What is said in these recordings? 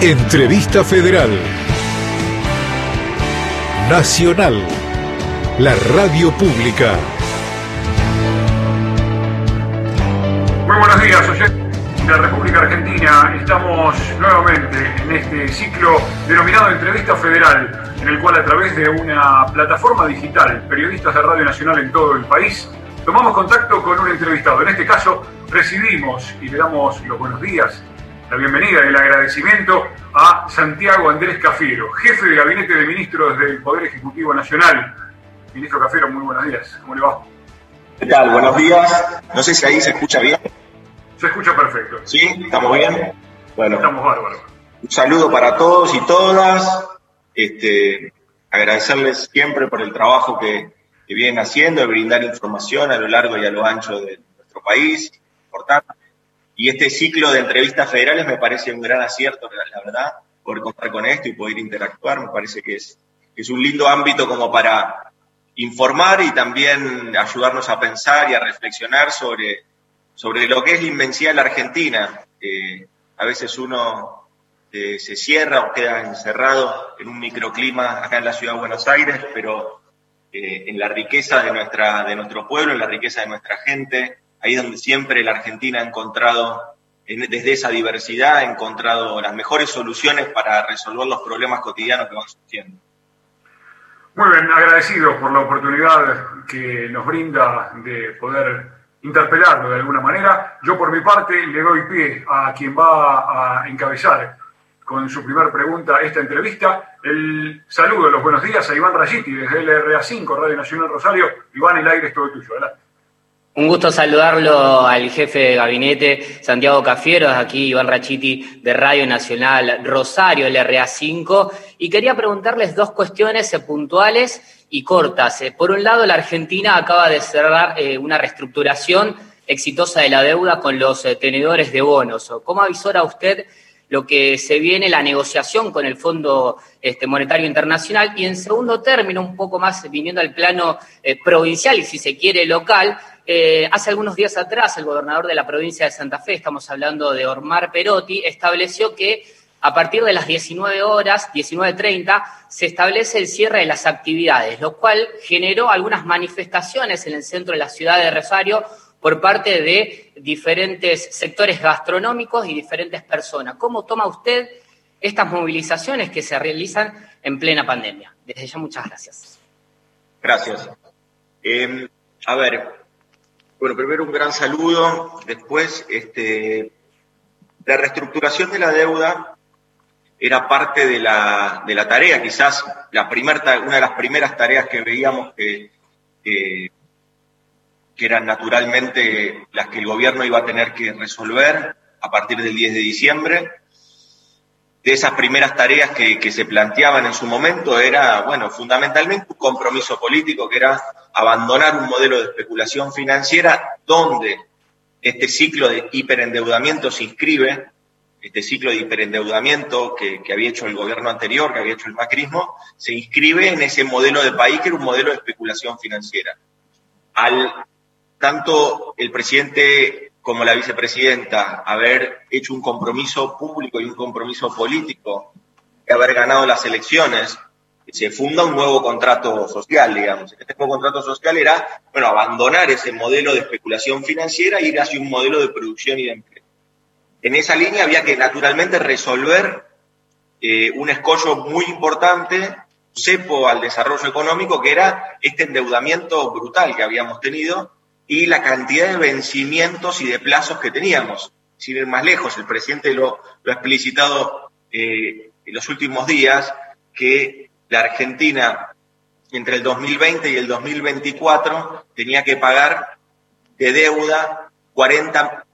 Entrevista Federal. Nacional. La radio pública. Muy buenos días, oyentes de la República Argentina. Estamos nuevamente en este ciclo denominado Entrevista Federal, en el cual a través de una plataforma digital, periodistas de Radio Nacional en todo el país, tomamos contacto con un entrevistado. En este caso, recibimos y le damos los buenos días la bienvenida y el agradecimiento a Santiago Andrés Cafiero, jefe de gabinete de ministros del Poder Ejecutivo Nacional. Ministro Cafiero, muy buenos días. ¿Cómo le va? ¿Qué tal? Buenos días. No sé si ahí se escucha bien. Se escucha perfecto. ¿Sí? ¿Estamos bien? Bueno. Estamos bárbaros. Un saludo para todos y todas. Este, agradecerles siempre por el trabajo que, que vienen haciendo, de brindar información a lo largo y a lo ancho de nuestro país. Importante y este ciclo de entrevistas federales me parece un gran acierto, la verdad, poder contar con esto y poder interactuar. Me parece que es, un lindo ámbito como para informar y también ayudarnos a pensar y a reflexionar sobre, sobre lo que es la inmensidad de la Argentina. A veces uno eh, se cierra o queda encerrado en un microclima acá en la ciudad de Buenos Aires, pero eh, en la riqueza de, nuestra, de nuestro pueblo, en la riqueza de nuestra gente, ahí donde siempre la Argentina ha encontrado, desde esa diversidad, ha encontrado las mejores soluciones para resolver los problemas cotidianos que van surgiendo. Muy bien, agradecidos por la oportunidad que nos brinda de poder interpelarlo de alguna manera. Yo por mi parte le doy pie a quien va a encabezar con su primera pregunta esta entrevista. El saludo, los buenos días a Iván Rayiti desde LRA5, Radio Nacional Rosario. Iván, el aire es todo tuyo. Adelante. Un gusto saludarlo al jefe de gabinete, Santiago Cafiero, aquí Iván Rachiti de Radio Nacional Rosario, LRA5, y quería preguntarles dos cuestiones puntuales y cortas. Eh, por un lado, la Argentina acaba de cerrar eh, una reestructuración exitosa de la deuda con los eh, tenedores de bonos. ¿Cómo avisora usted lo que se viene la negociación con el Fondo este, Monetario Internacional? Y en segundo término, un poco más viniendo al plano provincial y si se quiere local, eh, hace algunos días atrás, el gobernador de la provincia de Santa Fe, estamos hablando de Ormar Perotti, estableció que a partir de las 19 horas, 19.30, se establece el cierre de las actividades, lo cual generó algunas manifestaciones en el centro de la ciudad de Rosario por parte de diferentes sectores gastronómicos y diferentes personas. ¿Cómo toma usted estas movilizaciones que se realizan en plena pandemia? Desde ya, muchas gracias. Gracias. Eh, a ver, bueno, primero un gran saludo. Después, este, la reestructuración de la deuda era parte de la, de la tarea, quizás la primer, una de las primeras tareas que veíamos que, que, que eran naturalmente las que el gobierno iba a tener que resolver a partir del 10 de diciembre de esas primeras tareas que, se planteaban en su momento era, bueno, fundamentalmente un compromiso político que era abandonar un modelo de especulación financiera donde este ciclo de hiperendeudamiento se inscribe, este ciclo de hiperendeudamiento que, había hecho el gobierno anterior, que había hecho el macrismo, se inscribe en ese modelo de país que era un modelo de especulación financiera. Al tanto el presidente como la vicepresidenta haber hecho un compromiso público y un compromiso político y haber ganado las elecciones, se funda un nuevo contrato social, digamos. Este nuevo contrato social era, bueno, abandonar ese modelo de especulación financiera e ir hacia un modelo de producción y de empleo. En esa línea había que naturalmente resolver eh, un escollo muy importante, cepo al desarrollo económico, que era este endeudamiento brutal que habíamos tenido y la cantidad de vencimientos y de plazos que teníamos. Sin ir más lejos, el presidente lo, ha explicitado eh, en los últimos días, que la Argentina entre el 2020 y el 2024 tenía que pagar de deuda 40,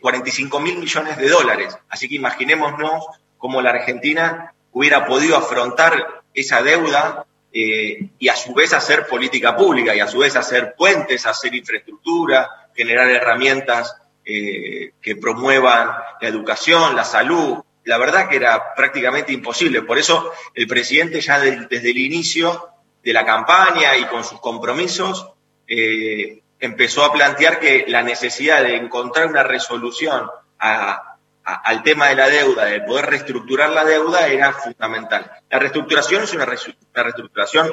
45 mil millones de dólares. Así que imaginémonos cómo la Argentina hubiera podido afrontar esa deuda eh, y a su vez hacer política pública y a su vez hacer puentes, hacer infraestructura, generar herramientas eh, que promuevan la educación, la salud. La verdad que era prácticamente imposible. Por eso el presidente ya desde el inicio de la campaña y con sus compromisos eh, empezó a plantear que la necesidad de encontrar una resolución al tema de la deuda, de poder reestructurar la deuda, era fundamental. La reestructuración es una, reestructuración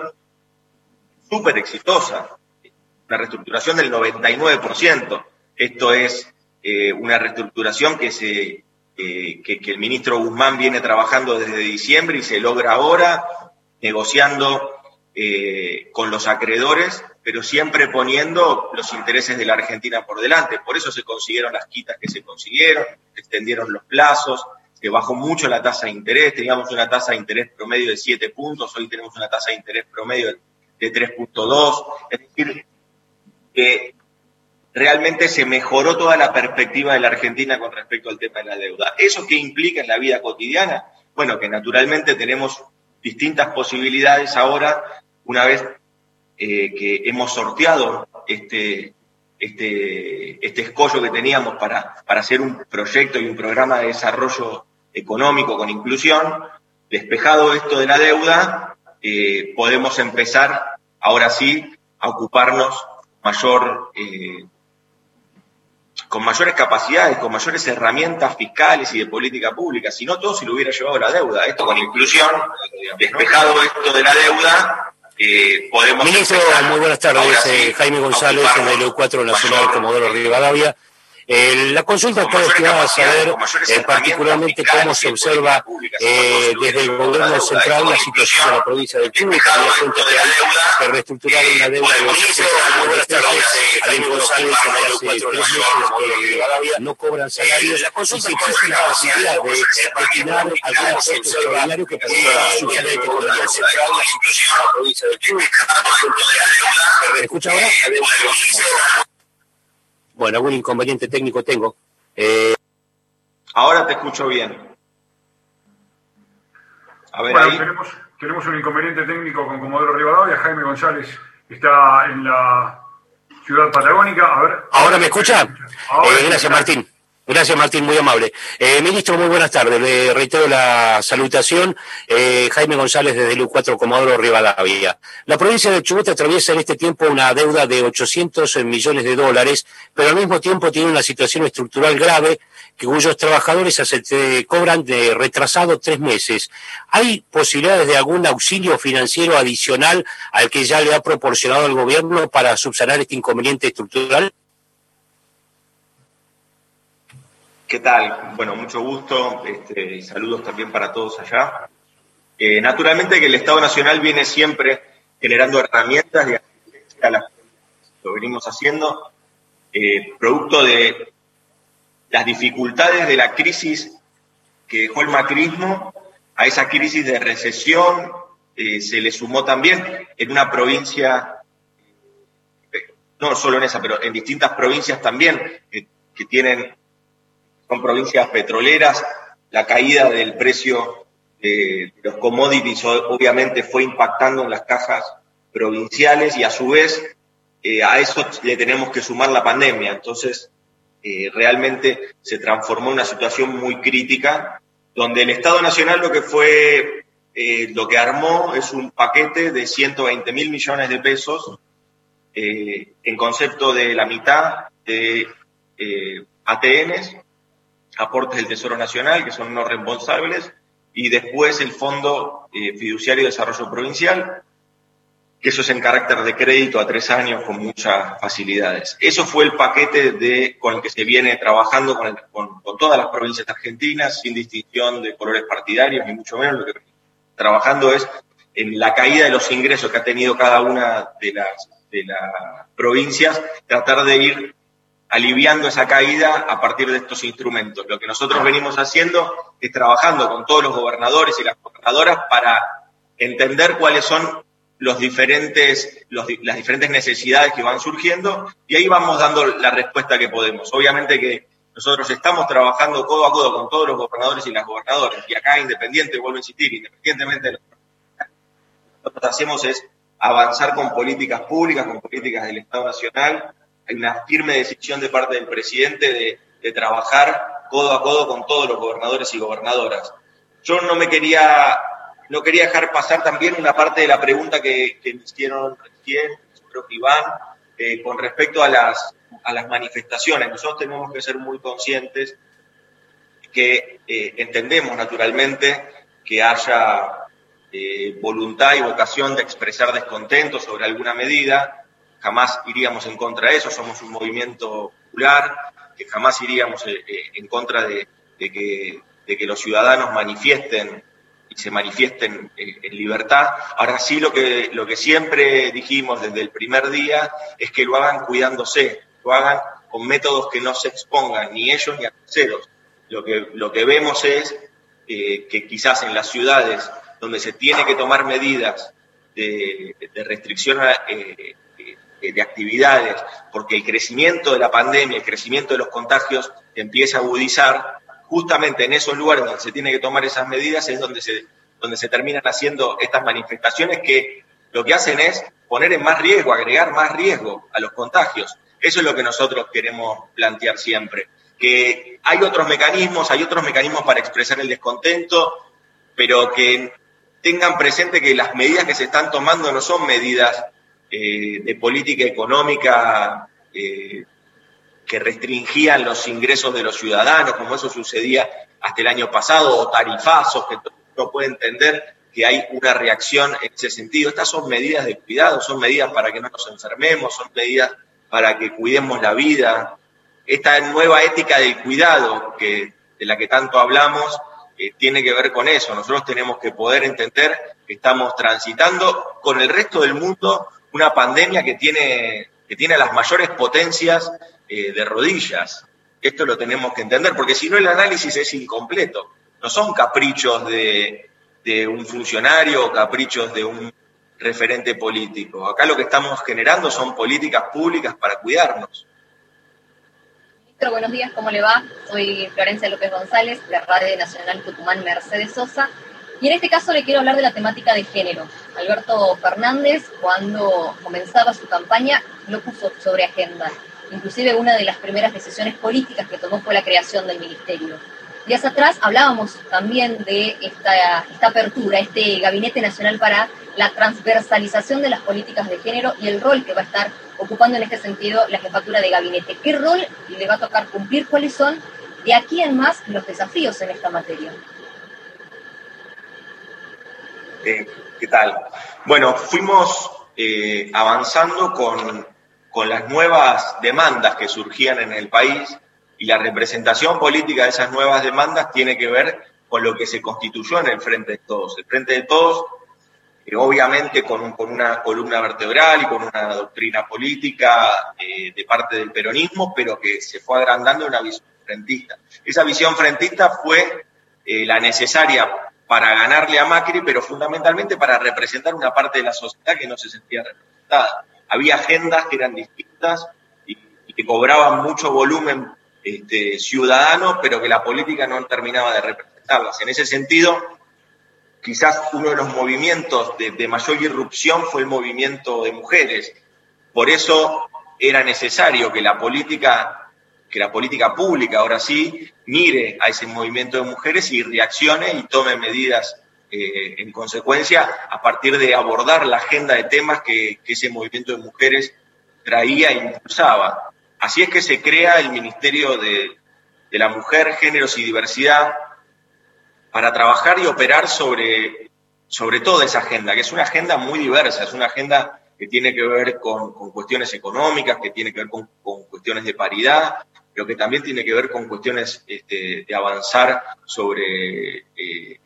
súper exitosa, una reestructuración del 99%. Esto es eh, una reestructuración que, se, eh, que, el ministro Guzmán viene trabajando desde diciembre y se logra ahora, negociando eh, con los acreedores, pero siempre poniendo los intereses de la Argentina por delante. Por eso se consiguieron las quitas que se consiguieron, extendieron los plazos, se bajó mucho la tasa de interés, teníamos una tasa de interés promedio de 7 puntos, hoy tenemos una tasa de interés promedio de 3.2, es decir, que realmente se mejoró toda la perspectiva de la Argentina con respecto al tema de la deuda. ¿Eso qué implica en la vida cotidiana? Bueno, que naturalmente tenemos distintas posibilidades ahora una vez eh, que hemos sorteado este, este, este escollo que teníamos para, para hacer un proyecto y un programa de desarrollo económico con inclusión, despejado esto de la deuda, eh, podemos empezar ahora sí a ocuparnos mayor, eh, con mayores capacidades, con mayores herramientas fiscales y de política pública. Si no, todo se lo hubiera llevado la deuda. Esto con inclusión, despejado esto de la deuda, eh, podemos... Ministro, muy buenas tardes. Eh, Jaime González, en el 4 Nacional Comodoro Rivadavia. Eh, la consulta está destinada a saber eh, particularmente cómo se observa eh, desde el gobierno central la situación de la provincia de Chubut, que había frente real de reestructurar una deuda de 800 millones de pesos, al González que hace tres meses no cobran salarios y si existe la posibilidad de destinar algún aporte extraordinario que permita subsanar este compromiso. la provincia de Chubut. ¿Me escucha ahora? Bueno, algún inconveniente técnico tengo. Eh... Ahora te escucho bien. A ver, bueno, Tenemos, tenemos un inconveniente técnico con Comodoro Rivadavia. Jaime González está en la ciudad patagónica. A ver. ¿Ahora me escucha? eh, gracias, Martín. Gracias, Martín, muy amable. Eh, ministro, muy buenas tardes. Le reitero la salutación. Eh, Jaime González desde el U4 Comodoro Rivadavia. La provincia de Chubut atraviesa en este tiempo una deuda de 800 millones de dólares, pero al mismo tiempo tiene una situación estructural grave que cuyos trabajadores se cobran de retrasado tres meses. ¿Hay posibilidades de algún auxilio financiero adicional al que ya le ha proporcionado el gobierno para subsanar este inconveniente estructural? ¿Qué tal? Bueno, mucho gusto este, y saludos también para todos allá. Eh, naturalmente que el Estado Nacional viene siempre generando herramientas de asistencia a las lo venimos haciendo, eh, producto de las dificultades de la crisis que dejó el macrismo, a esa crisis de recesión eh, se le sumó también en una provincia, no solo en esa, pero en distintas provincias también, que tienen son provincias petroleras, la caída del precio de los commodities obviamente fue impactando en las cajas provinciales y a su vez eh, a eso le tenemos que sumar la pandemia. Entonces, eh, realmente se transformó en una situación muy crítica, donde el Estado Nacional lo que fue, eh, lo que armó es un paquete de 120 mil millones de pesos en concepto de la mitad de ATNs aportes del Tesoro Nacional, que son no reembolsables, y después el Fondo eh, Fiduciario de Desarrollo Provincial, que eso es en carácter de crédito a tres años con muchas facilidades. Eso fue el paquete con el que se viene trabajando con, con, todas las provincias argentinas, sin distinción de colores partidarios, ni mucho menos. Lo que trabajando es en la caída de los ingresos que ha tenido cada una de las, de las provincias, tratar de ir aliviando esa caída a partir de estos instrumentos. Lo que nosotros venimos haciendo es trabajando con todos los gobernadores y las gobernadoras para entender cuáles son los diferentes, las diferentes necesidades que van surgiendo y ahí vamos dando la respuesta que podemos. Obviamente que nosotros estamos trabajando codo a codo con todos los gobernadores y las gobernadoras y acá independiente, vuelvo a insistir, independientemente de lo que hacemos es avanzar con políticas públicas, con políticas del Estado Nacional, hay una firme decisión de parte del presidente de, trabajar codo a codo con todos los gobernadores y gobernadoras. Yo no me quería, no quería dejar pasar también una parte de la pregunta que, me hicieron recién, creo que Iván, eh, con respecto a las, a las manifestaciones. Nosotros tenemos que ser muy conscientes que eh, entendemos naturalmente que haya eh, voluntad y vocación de expresar descontento sobre alguna medida, jamás iríamos en contra de eso, somos un movimiento popular, que jamás iríamos eh, en contra de, que, los ciudadanos manifiesten y se manifiesten en libertad. Ahora sí lo que, siempre dijimos desde el primer día es que lo hagan cuidándose, lo hagan con métodos que no se expongan ni ellos ni a terceros. Lo que, vemos es eh, que quizás en las ciudades donde se tiene que tomar medidas de, restricción eh, de actividades, porque el crecimiento de la pandemia, el crecimiento de los contagios empieza a agudizar, justamente en esos lugares donde se tiene que tomar esas medidas es donde se, donde se terminan haciendo estas manifestaciones que lo que hacen es poner en más riesgo, agregar más riesgo a los contagios. Eso es lo que nosotros queremos plantear siempre, que hay otros mecanismos, hay otros mecanismos para expresar el descontento, pero que tengan presente que las medidas que se están tomando no son medidas eh, de política económica eh, que restringían los ingresos de los ciudadanos, como eso sucedía hasta el año pasado, o tarifazos, que no puede entender que hay una reacción en ese sentido. Estas son medidas de cuidado, son medidas para que no nos enfermemos, son medidas para que cuidemos la vida. Esta nueva ética del cuidado que, de la que tanto hablamos eh, tiene que ver con eso. Nosotros tenemos que poder entender que estamos transitando con el resto del mundo una pandemia que tiene, que tiene las mayores potencias eh, de rodillas. Esto lo tenemos que entender, porque si no el análisis es incompleto. No son caprichos de, de un funcionario o caprichos de un referente político. Acá lo que estamos generando son políticas públicas para cuidarnos. Ministro, buenos días, ¿cómo le va? Soy Florencia López González, de Radio Nacional Tucumán Mercedes Sosa. Y en este caso le quiero hablar de la temática de género. Alberto Fernández, cuando comenzaba su campaña, lo puso sobre agenda. Inclusive una de las primeras decisiones políticas que tomó fue la creación del ministerio. Días atrás hablábamos también de esta, esta apertura, este Gabinete Nacional para la transversalización de las políticas de género y el rol que va a estar ocupando en este sentido la jefatura de gabinete. ¿Qué rol le va a tocar cumplir? ¿Cuáles son de aquí en más los desafíos en esta materia? ¿Qué tal? Bueno, fuimos eh, avanzando con, con las nuevas demandas que surgían en el país y la representación política de esas nuevas demandas tiene que ver con lo que se constituyó en el Frente de Todos. El Frente de Todos, eh, obviamente con, una columna vertebral y con una doctrina política eh, de parte del peronismo, pero que se fue agrandando una visión frentista. Esa visión frentista fue la necesaria para ganarle a Macri, pero fundamentalmente para representar una parte de la sociedad que no se sentía representada. Había agendas que eran distintas y, y que cobraban mucho volumen este, ciudadanos, pero que la política no terminaba de representarlas. En ese sentido, quizás uno de los movimientos de, mayor irrupción fue el movimiento de mujeres. Por eso era necesario que la política, que la política pública ahora sí mire a ese movimiento de mujeres y reaccione y tome medidas eh, en consecuencia a partir de abordar la agenda de temas que, ese movimiento de mujeres traía e impulsaba. Así es que se crea el Ministerio de, la Mujer, Géneros y Diversidad para trabajar y operar sobre, sobre toda esa agenda, que es una agenda muy diversa, es una agenda que tiene que ver con, cuestiones económicas, que tiene que ver con, cuestiones de paridad, pero que también tiene que ver con cuestiones este, de avanzar sobre, eh,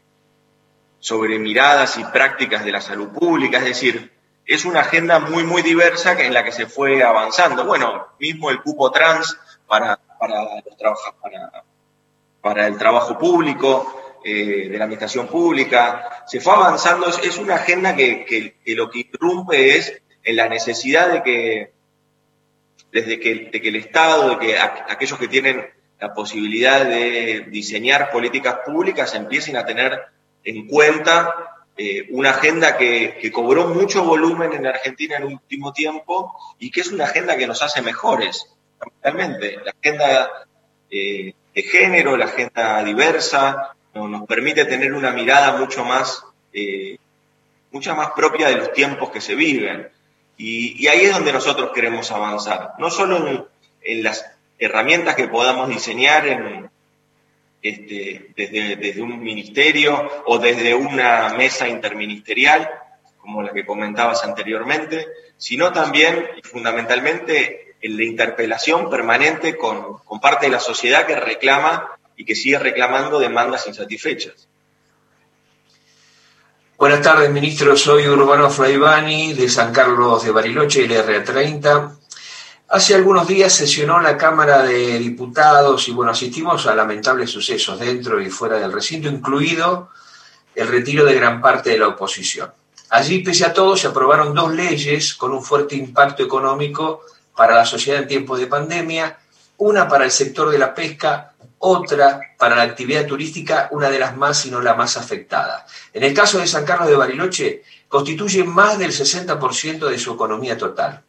sobre miradas y prácticas de la salud pública, es decir, es una agenda muy, muy diversa en la que se fue avanzando. Bueno, mismo el cupo trans para, para, para, para el trabajo público, eh, de la administración pública, se fue avanzando. Es, una agenda que, que, lo que irrumpe es en la necesidad de que, desde que, de que el Estado, de que aquellos que tienen la posibilidad de diseñar políticas públicas empiecen a tener en cuenta eh, una agenda que, cobró mucho volumen en Argentina en el último tiempo y que es una agenda que nos hace mejores, fundamentalmente. La agenda eh, de género, la agenda diversa, nos permite tener una mirada mucho más, eh, mucha más propia de los tiempos que se viven. Y, ahí es donde nosotros queremos avanzar, no solo en, las herramientas que podamos diseñar en, este, desde, un ministerio o desde una mesa interministerial, como la que comentabas anteriormente, sino también y fundamentalmente en la interpelación permanente con parte de la sociedad que reclama y que sigue reclamando demandas insatisfechas. Buenas tardes, ministro. Soy Urbano Fraibani de San Carlos de Bariloche, el R30. Hace algunos días sesionó la Cámara de Diputados y bueno, asistimos a lamentables sucesos dentro y fuera del recinto, incluido el retiro de gran parte de la oposición. Allí, pese a todo, se aprobaron dos leyes con un fuerte impacto económico para la sociedad en tiempos de pandemia, una para el sector de la pesca, otra para la actividad turística, una de las más, si no la más afectada. En el caso de San Carlos de Bariloche, constituye más del 60% de su economía total.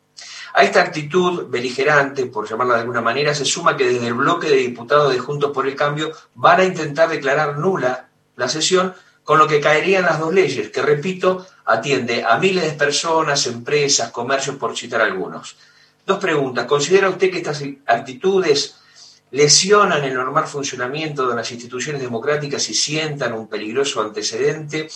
A esta actitud beligerante, por llamarla de alguna manera, se suma que desde el bloque de diputados de Juntos por el Cambio van a intentar declarar nula la sesión, con lo que caerían las dos leyes, que, repito, atiende a miles de personas, empresas, comercios, por citar algunos. Dos preguntas. ¿Considera usted que estas actitudes lesionan el normal funcionamiento de las instituciones democráticas y sientan un peligroso antecedente?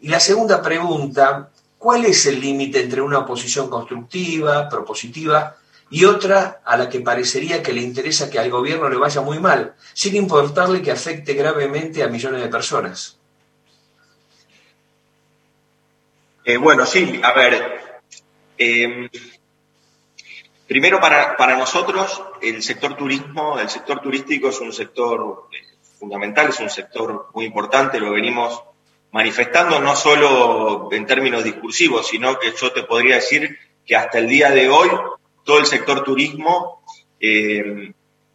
Y la segunda pregunta, ¿Cuál es el límite entre una oposición constructiva, propositiva, y otra a la que parecería que le interesa que al gobierno le vaya muy mal, sin importarle que afecte gravemente a millones de personas? Eh, bueno, sí, a ver. Em, primero, para, para, nosotros, el sector turismo, el sector turístico es un sector eh, fundamental, es un sector muy importante, lo venimos manifestando no solo en términos discursivos, sino que yo te podría decir que hasta el día de hoy todo el sector turismo eh,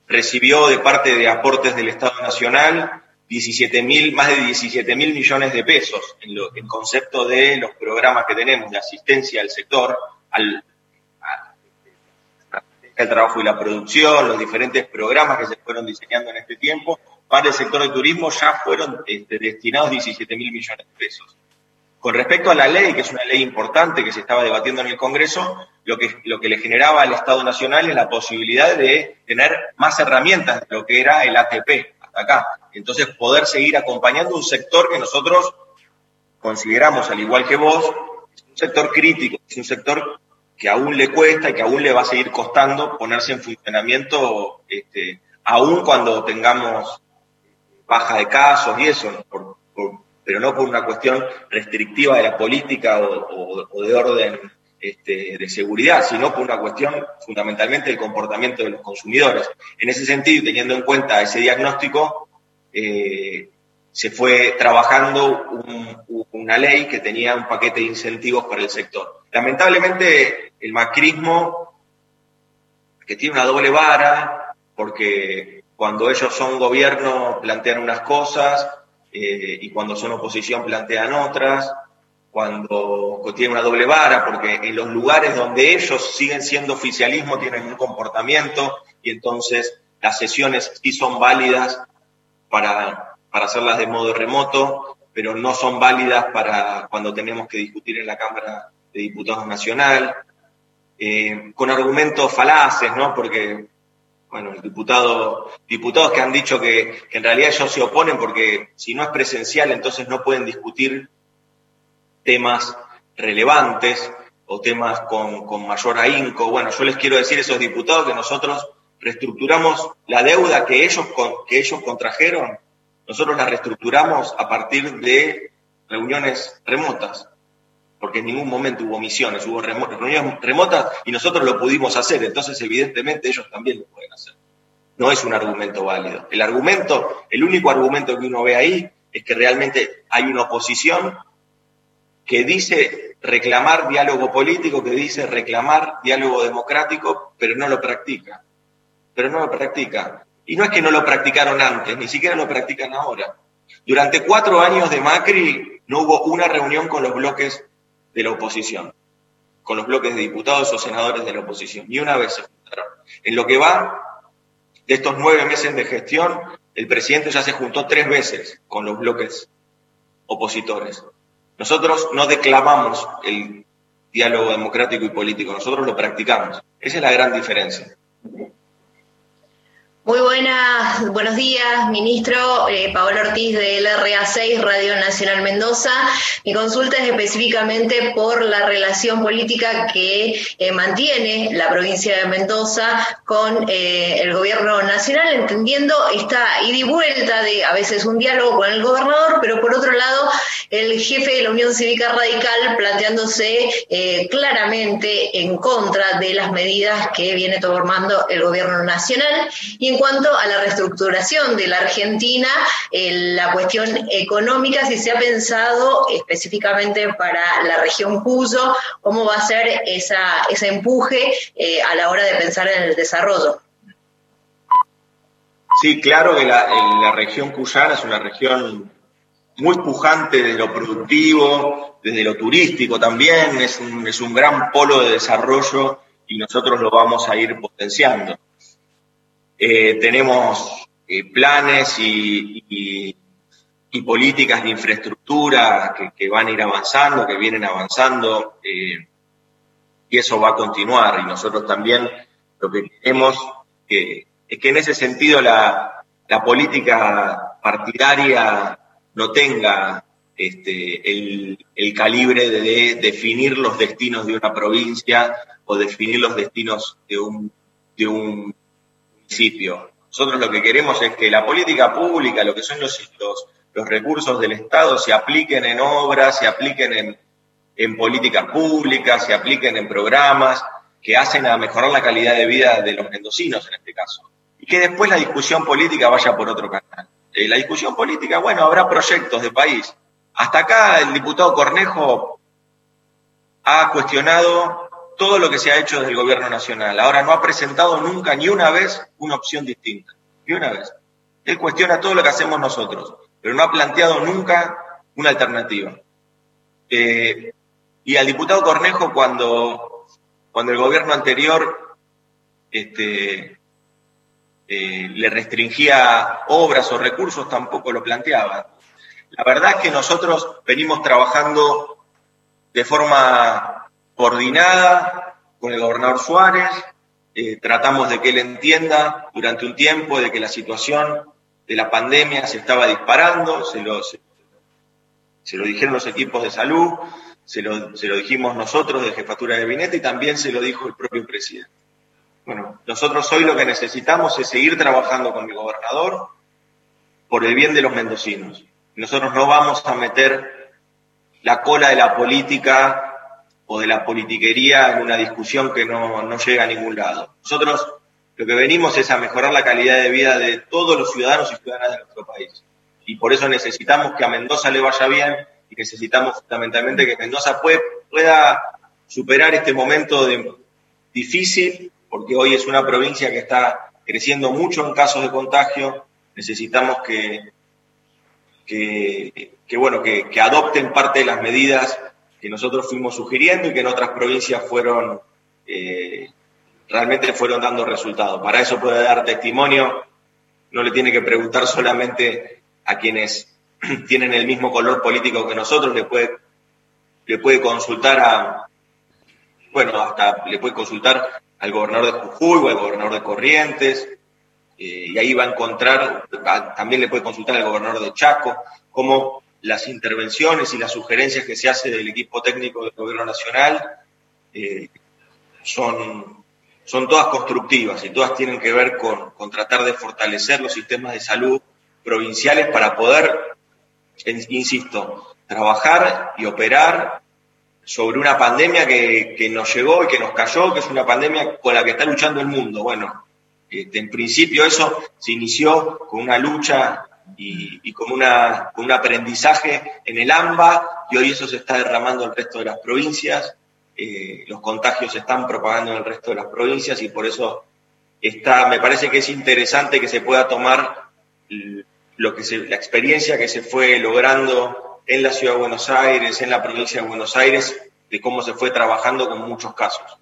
recibió de parte de aportes del Estado Nacional 17 mil, más de 17 mil millones de pesos en, lo, en concepto de los programas que tenemos de asistencia al sector, al, al trabajo y la producción, los diferentes programas que se fueron diseñando en este tiempo, para el sector de turismo ya fueron este, destinados 17 mil millones de pesos. Con respecto a la ley, que es una ley importante que se estaba debatiendo en el Congreso, lo que, lo que le generaba al Estado Nacional es la posibilidad de tener más herramientas de lo que era el ATP hasta acá. Entonces, poder seguir acompañando un sector que nosotros consideramos, al igual que vos, un sector crítico, es un sector que aún le cuesta y que aún le va a seguir costando ponerse en funcionamiento, este, aún cuando tengamos baja de casos y eso, pero no por una cuestión restrictiva de la política o, de orden este, de seguridad, sino por una cuestión fundamentalmente del comportamiento de los consumidores. En ese sentido, teniendo en cuenta ese diagnóstico, eh, se fue trabajando una ley que tenía un paquete de incentivos para el sector. Lamentablemente, el macrismo, que tiene una doble vara, porque cuando ellos son gobierno plantean unas cosas eh, y cuando son oposición plantean otras, cuando tienen una doble vara, porque en los lugares donde ellos siguen siendo oficialismo tienen un comportamiento y entonces las sesiones sí son válidas para, para hacerlas de modo remoto, pero no son válidas para cuando tenemos que discutir en la Cámara de Diputados Nacional, eh, con argumentos falaces, ¿no? Porque bueno, diputado, diputados que han dicho que, en realidad ellos se oponen porque si no es presencial entonces no pueden discutir temas relevantes o temas con, con, mayor ahínco. Bueno, yo les quiero decir a esos diputados que nosotros reestructuramos la deuda que ellos, que ellos contrajeron, nosotros la reestructuramos a partir de reuniones remotas porque en ningún momento hubo misiones, hubo reuniones remotas y nosotros lo pudimos hacer, entonces evidentemente ellos también lo pueden hacer. No es un argumento válido. El argumento, el único argumento que uno ve ahí es que realmente hay una oposición que dice reclamar diálogo político, que dice reclamar diálogo democrático, pero no lo practica. Pero no lo practica. Y no es que no lo practicaron antes, ni siquiera lo practican ahora. Durante cuatro años de Macri no hubo una reunión con los bloques de la oposición, con los bloques de diputados o senadores de la oposición. Y una vez se juntaron. En lo que va de estos nueve meses de gestión, el presidente ya se juntó tres veces con los bloques opositores. Nosotros no declamamos el diálogo democrático y político, nosotros lo practicamos. Esa es la gran diferencia. Muy buenas, buenos días, ministro eh, Paolo Ortiz del RA6, Radio Nacional Mendoza. Mi consulta es específicamente por la relación política que eh, mantiene la provincia de Mendoza con eh, el gobierno nacional, entendiendo esta ida y vuelta de a veces un diálogo con el gobernador, pero por otro lado el jefe de la Unión Cívica Radical planteándose eh, claramente en contra de las medidas que viene tomando el gobierno nacional. Y en cuanto a la reestructuración de la Argentina, la cuestión económica, si se ha pensado específicamente para la región Cuyo, cómo va a ser esa, ese empuje eh, a la hora de pensar en el desarrollo. Sí, claro que la, región cuyana es una región muy pujante desde lo productivo, desde lo turístico también, es un gran polo de desarrollo y nosotros lo vamos a ir potenciando. Eh, tenemos eh, planes y, y, políticas de infraestructura que, van a ir avanzando, que vienen avanzando, eh, y eso va a continuar. Y nosotros también lo que queremos es que en ese sentido la, la política partidaria no tenga este, el, el, calibre de definir los destinos de una provincia o definir los destinos de un, de un Nosotros lo que queremos es que la política pública, lo que son los recursos del Estado, se apliquen en obras, se apliquen en, en políticas públicas, se apliquen en programas que hacen a mejorar la calidad de vida de los mendocinos en este caso. Y que después la discusión política vaya por otro canal. Eh, la discusión política, bueno, habrá proyectos de país. Hasta acá el diputado Cornejo ha cuestionado todo lo que se ha hecho desde el gobierno nacional. Ahora no ha presentado nunca ni una vez una opción distinta. Ni una vez. Él cuestiona todo lo que hacemos nosotros, pero no ha planteado nunca una alternativa. Eh, y al diputado Cornejo, cuando, cuando el gobierno anterior este, eh, le restringía obras o recursos, tampoco lo planteaba. La verdad es que nosotros venimos trabajando de forma coordinada con el gobernador Suárez, eh, tratamos de que él entienda durante un tiempo de que la situación de la pandemia se estaba disparando, se lo, se, lo dijeron los equipos de salud, se lo, se lo dijimos nosotros de jefatura de gabinete y también se lo dijo el propio presidente. Bueno, nosotros hoy lo que necesitamos es seguir trabajando con el gobernador por el bien de los mendocinos. Nosotros no vamos a meter la cola de la política o de la politiquería en una discusión que no, no llega a ningún lado. Nosotros lo que venimos es a mejorar la calidad de vida de todos los ciudadanos y ciudadanas de nuestro país. Y por eso necesitamos que a Mendoza le vaya bien y necesitamos fundamentalmente que Mendoza pueda superar este momento de, difícil porque hoy es una provincia que está creciendo mucho en casos de contagio, necesitamos que, que, bueno, que, adopten parte de las medidas que nosotros fuimos sugiriendo y que en otras provincias fueron, eh, realmente fueron dando resultados. Para eso puede dar testimonio, no le tiene que preguntar solamente a quienes tienen el mismo color político que nosotros, le puede, le puede consultar a, bueno, hasta le puede consultar al gobernador de Jujuy o al gobernador de Corrientes, eh, y ahí va a encontrar, también le puede consultar al gobernador de Chaco, cómo las intervenciones y las sugerencias que se hace del equipo técnico del gobierno nacional eh, son, son todas constructivas y todas tienen que ver con, con tratar de fortalecer los sistemas de salud provinciales para poder, insisto, trabajar y operar sobre una pandemia que, que, nos llegó y que nos cayó, que es una pandemia con la que está luchando el mundo. Bueno, este, en principio eso se inició con una lucha y, y con, una, un aprendizaje en el AMBA y hoy eso se está derramando el resto de las provincias. Eh, los contagios se están propagando en el resto de las provincias y por eso está, me parece que es interesante que se pueda tomar lo que la experiencia que se fue logrando en la Ciudad de Buenos Aires, en la provincia de Buenos Aires, de cómo se fue trabajando con muchos casos.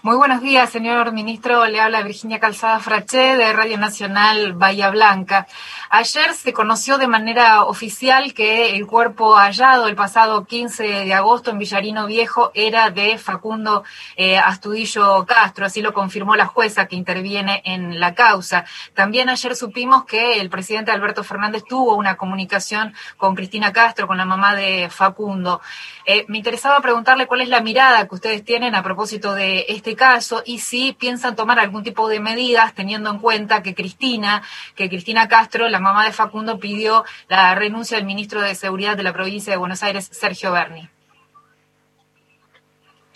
Muy buenos días, señor ministro. Le habla Virginia Calzada Fraché de Radio Nacional Bahía Blanca. Ayer se conoció de manera oficial que el cuerpo hallado el pasado 15 de agosto en Villarino Viejo era de Facundo eh, Astudillo Castro, así lo confirmó la jueza que interviene en la causa. También ayer supimos que el presidente Alberto Fernández tuvo una comunicación con Cristina Castro, con la mamá de Facundo. Eh, me interesaba preguntarle cuál es la mirada que ustedes tienen a propósito de este este caso y si piensan tomar algún tipo de medidas teniendo en cuenta que Cristina, que Cristina Castro, la mamá de Facundo, pidió la renuncia del ministro de Seguridad de la provincia de Buenos Aires, Sergio Berni.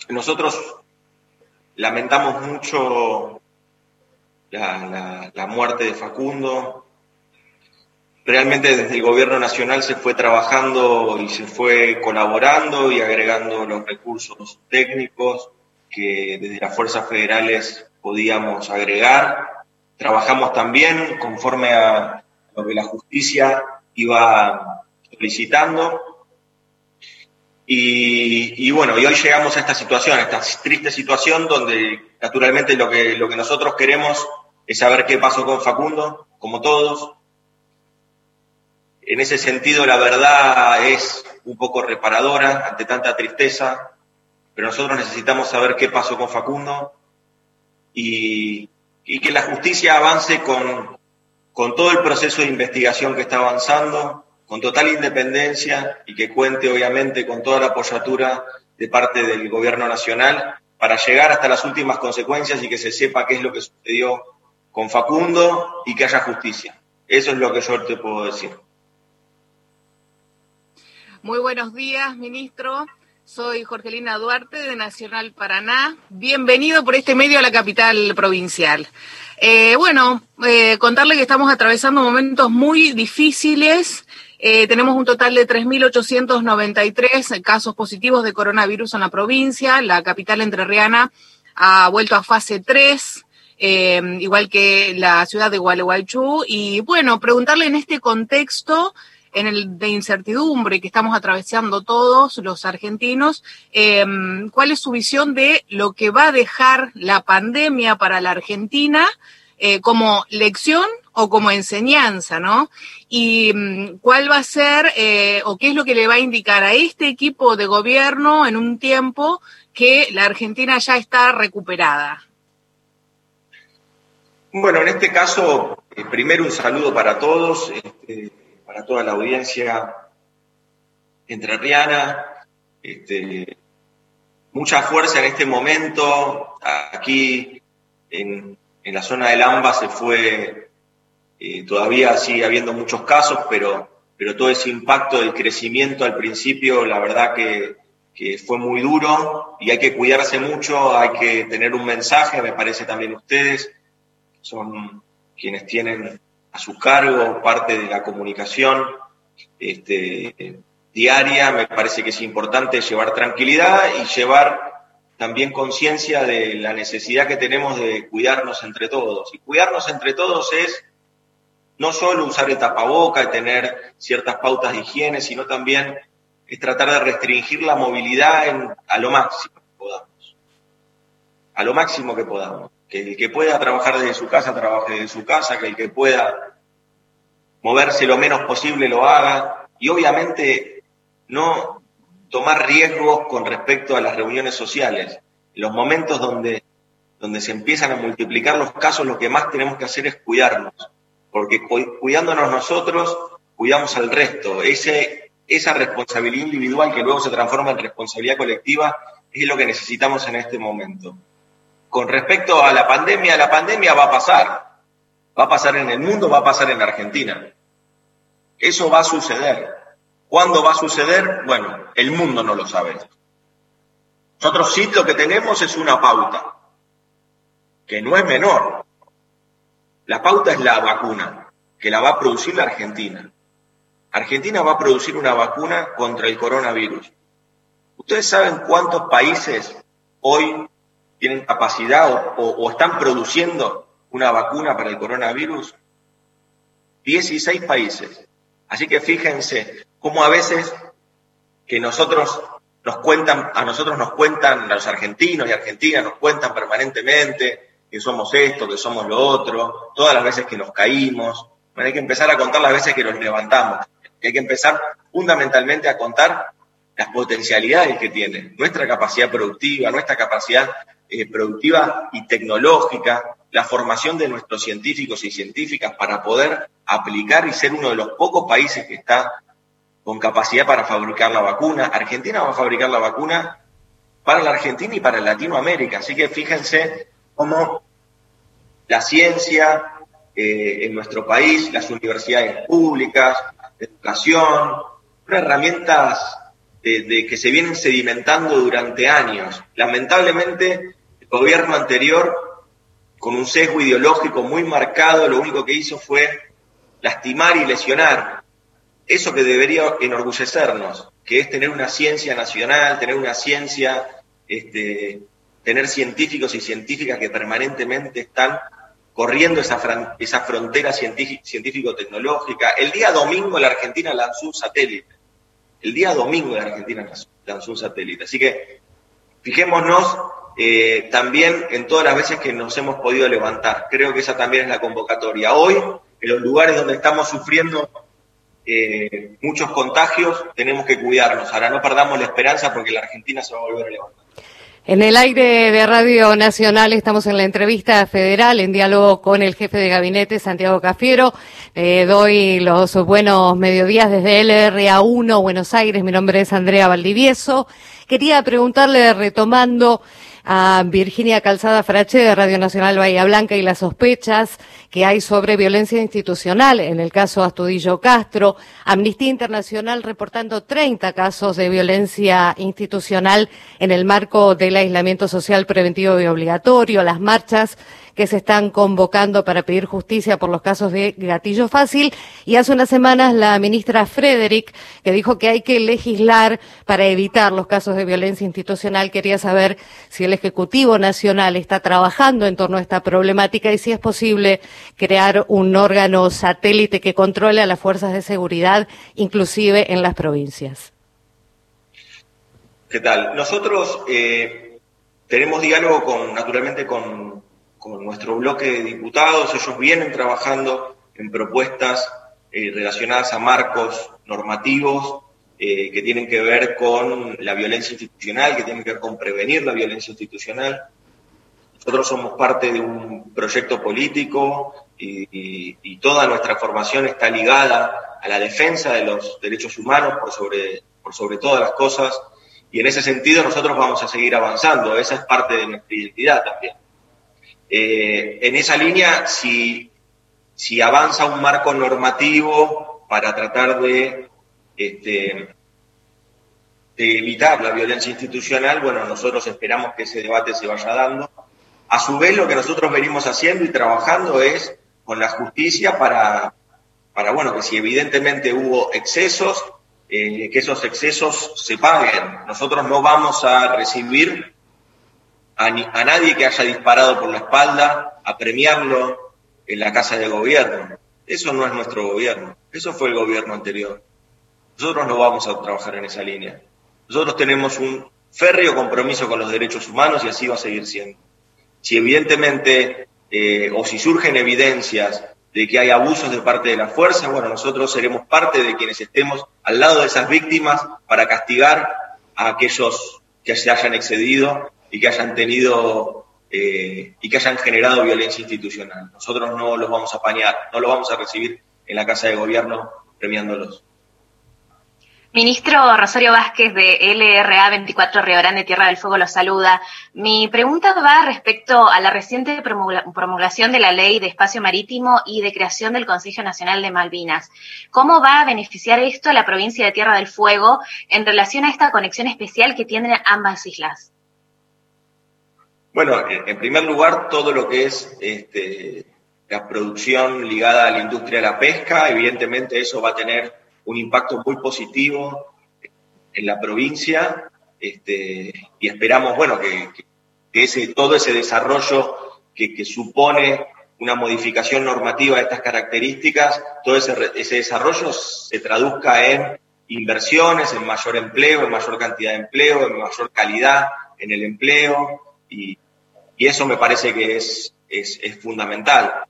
Nosotros lamentamos mucho la, la muerte de Facundo. Realmente desde el gobierno nacional se fue trabajando y se fue colaborando y agregando los recursos técnicos que desde las fuerzas federales podíamos agregar. Trabajamos también conforme a lo que la justicia iba solicitando. Y, bueno, y hoy llegamos a esta situación, a esta triste situación donde naturalmente lo que, lo que nosotros queremos es saber qué pasó con Facundo, como todos. En ese sentido, la verdad es un poco reparadora ante tanta tristeza pero nosotros necesitamos saber qué pasó con Facundo y, que la justicia avance con, con todo el proceso de investigación que está avanzando, con total independencia y que cuente obviamente con toda la apoyatura de parte del gobierno nacional para llegar hasta las últimas consecuencias y que se sepa qué es lo que sucedió con Facundo y que haya justicia. Eso es lo que yo te puedo decir. Muy buenos días, ministro. Soy Jorgelina Duarte de Nacional Paraná. Bienvenido por este medio a la capital provincial. Eh, bueno, eh, contarle que estamos atravesando momentos muy difíciles. Eh, tenemos un total de 3.893 casos positivos de coronavirus en la provincia. La capital entrerriana ha vuelto a fase 3. igual que la ciudad de Gualeguaychú. Y bueno, preguntarle en este contexto en el de incertidumbre que estamos atravesando todos los argentinos, em, ¿cuál es su visión de lo que va a dejar la pandemia para la Argentina eh, como lección o como enseñanza, ¿no? Y em, cuál va a ser eh, o qué es lo que le va a indicar a este equipo de gobierno en un tiempo que la Argentina ya está recuperada. Bueno, en este caso, eh, primero un saludo para todos. Este, para toda la audiencia entrerriana. Este, mucha fuerza en este momento. Aquí en, la zona del AMBA se fue, eh, todavía sigue habiendo muchos casos, pero, pero todo ese impacto del crecimiento al principio, la verdad que, que fue muy duro y hay que cuidarse mucho, hay que tener un mensaje, me parece también ustedes, son quienes tienen a su cargo, parte de la comunicación este, diaria, me parece que es importante llevar tranquilidad y llevar también conciencia de la necesidad que tenemos de cuidarnos entre todos. Y cuidarnos entre todos es no solo usar el tapaboca y tener ciertas pautas de higiene, sino también es tratar de restringir la movilidad a lo máximo que podamos. A lo máximo que podamos que el que pueda trabajar desde su casa, trabaje desde su casa, que el que pueda moverse lo menos posible lo haga y obviamente no tomar riesgos con respecto a las reuniones sociales. En los momentos donde, donde se empiezan a multiplicar los casos, lo que más tenemos que hacer es cuidarnos, porque cuidándonos nosotros, cuidamos al resto. Esa responsabilidad individual que luego se transforma en responsabilidad colectiva es lo que necesitamos en este momento con respecto a la pandemia, la pandemia va a pasar. Va a pasar en el mundo, va a pasar en Argentina. Eso va a suceder. ¿Cuándo va a suceder? Bueno, el mundo no lo sabe. Nosotros sí lo que tenemos es una pauta, que no es menor. La pauta es la vacuna, que la va a producir la Argentina. Argentina va a producir una vacuna contra el coronavirus. ¿Ustedes saben cuántos países hoy tienen capacidad o, están produciendo una vacuna para el coronavirus? 16 países. Así que fíjense cómo a veces que nosotros nos cuentan, a nosotros nos cuentan, a los argentinos y argentinas nos cuentan permanentemente que somos esto, que somos lo otro, todas las veces que nos caímos. Bueno, hay que empezar a contar las veces que nos levantamos. hay que empezar fundamentalmente a contar las potencialidades que tiene, nuestra capacidad productiva, nuestra capacidad eh, productiva y tecnológica, la formación de nuestros científicos y científicas para poder aplicar y ser uno de los pocos países que está con capacidad para fabricar la vacuna. Argentina va a fabricar la vacuna para la Argentina y para Latinoamérica. Así que fíjense cómo la ciencia eh, en nuestro país, las universidades públicas, educación, herramientas de, que se vienen sedimentando durante años. Lamentablemente, gobierno anterior, con un sesgo ideológico muy marcado, lo único que hizo fue lastimar y lesionar. Eso que debería enorgullecernos, que es tener una ciencia nacional, tener una ciencia, este, tener científicos y científicas que permanentemente están corriendo esa, esa frontera científico-tecnológica. El día domingo la Argentina lanzó un satélite el día domingo la Argentina lanzó un satélite. Así que fijémonos eh, también en todas las veces que nos hemos podido levantar. Creo que esa también es la convocatoria. Hoy, en los lugares donde estamos sufriendo eh, muchos contagios, tenemos que cuidarnos. Ahora no perdamos la esperanza porque la Argentina se va a volver a levantar. En el aire de Radio Nacional estamos en la entrevista federal en diálogo con el jefe de gabinete, Santiago Cafiero. Doy los buenos mediodías desde LRA1, Buenos Aires. Mi nombre es Andrea Valdivieso. Quería preguntarle, retomando a Virginia Calzada Frache de Radio Nacional Bahía Blanca y las sospechas que hay sobre violencia institucional en el caso Astudillo Castro, Amnistía Internacional reportando 30 casos de violencia institucional en el marco del aislamiento social preventivo y obligatorio, las marchas que se están convocando para pedir justicia por los casos de gatillo fácil. Y hace unas semanas la ministra Frederick, que dijo que hay que legislar para evitar los casos de violencia institucional, quería saber si el Ejecutivo Nacional está trabajando en torno a esta problemática y si es posible crear un órgano satélite que controle a las fuerzas de seguridad, inclusive en las provincias. ¿Qué tal? Nosotros eh, tenemos diálogo con, naturalmente, con con nuestro bloque de diputados. Ellos vienen trabajando en propuestas eh, relacionadas a marcos normativos eh, que tienen que ver con la violencia institucional, que tienen que ver con prevenir la violencia institucional. Nosotros somos parte de un proyecto político y, toda nuestra formación está ligada a la defensa de los derechos humanos por sobre, por sobre todas las cosas. Y en ese sentido nosotros vamos a seguir avanzando. Esa es parte de nuestra identidad también. Eh, en esa línea, si, si avanza un marco normativo para tratar de, este, de evitar la violencia institucional, bueno, nosotros esperamos que ese debate se vaya dando. A su vez, lo que nosotros venimos haciendo y trabajando es con la justicia para, para bueno, que si evidentemente hubo excesos, eh, que esos excesos se paguen. Nosotros no vamos a recibir a, nadie que haya disparado por la espalda, a premiarlo en la casa de gobierno. Eso no es nuestro gobierno, eso fue el gobierno anterior. Nosotros no vamos a trabajar en esa línea. Nosotros tenemos un férreo compromiso con los derechos humanos y así va a seguir siendo. Si evidentemente eh, o si surgen evidencias de que hay abusos de parte de la fuerza, bueno, nosotros seremos parte de quienes estemos al lado de esas víctimas para castigar a aquellos que se hayan excedido y que hayan tenido eh, y que hayan generado violencia institucional. Nosotros no los vamos a apañar, no los vamos a recibir en la Casa de Gobierno premiándolos. Ministro Rosario Vázquez de LRA 24 Río Grande, Tierra del Fuego, lo saluda. Mi pregunta va respecto a la reciente promulgación de la Ley de Espacio Marítimo y de creación del Consejo Nacional de Malvinas. ¿Cómo va a beneficiar esto a la provincia de Tierra del Fuego en relación a esta conexión especial que tienen ambas islas? Bueno, en primer lugar, todo lo que es este, la producción ligada a la industria de la pesca, evidentemente eso va a tener un impacto muy positivo en la provincia este, y esperamos, bueno, que, ese, todo ese desarrollo que, supone una modificación normativa de estas características, todo ese, ese desarrollo se traduzca en inversiones, en mayor empleo, en mayor cantidad de empleo, en mayor calidad en el empleo, y, eso me parece que es, es, fundamental.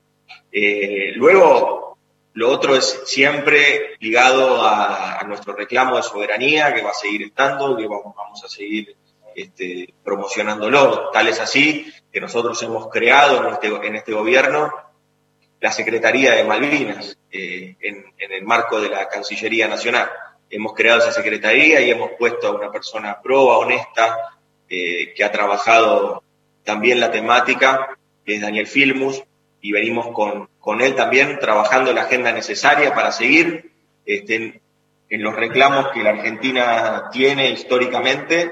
Eh, luego, lo otro es siempre ligado a, nuestro reclamo de soberanía, que va a seguir estando, que vamos, vamos a seguir este, promocionándolo. Tal es así que nosotros hemos creado en este, en este gobierno la Secretaría de Malvinas eh, en, el marco de la Cancillería Nacional. Hemos creado esa Secretaría y hemos puesto a una persona proba, honesta, eh, que ha trabajado también la temática, que es Daniel Filmus, y venimos con, con él también trabajando la agenda necesaria para seguir este, en los reclamos que la Argentina tiene históricamente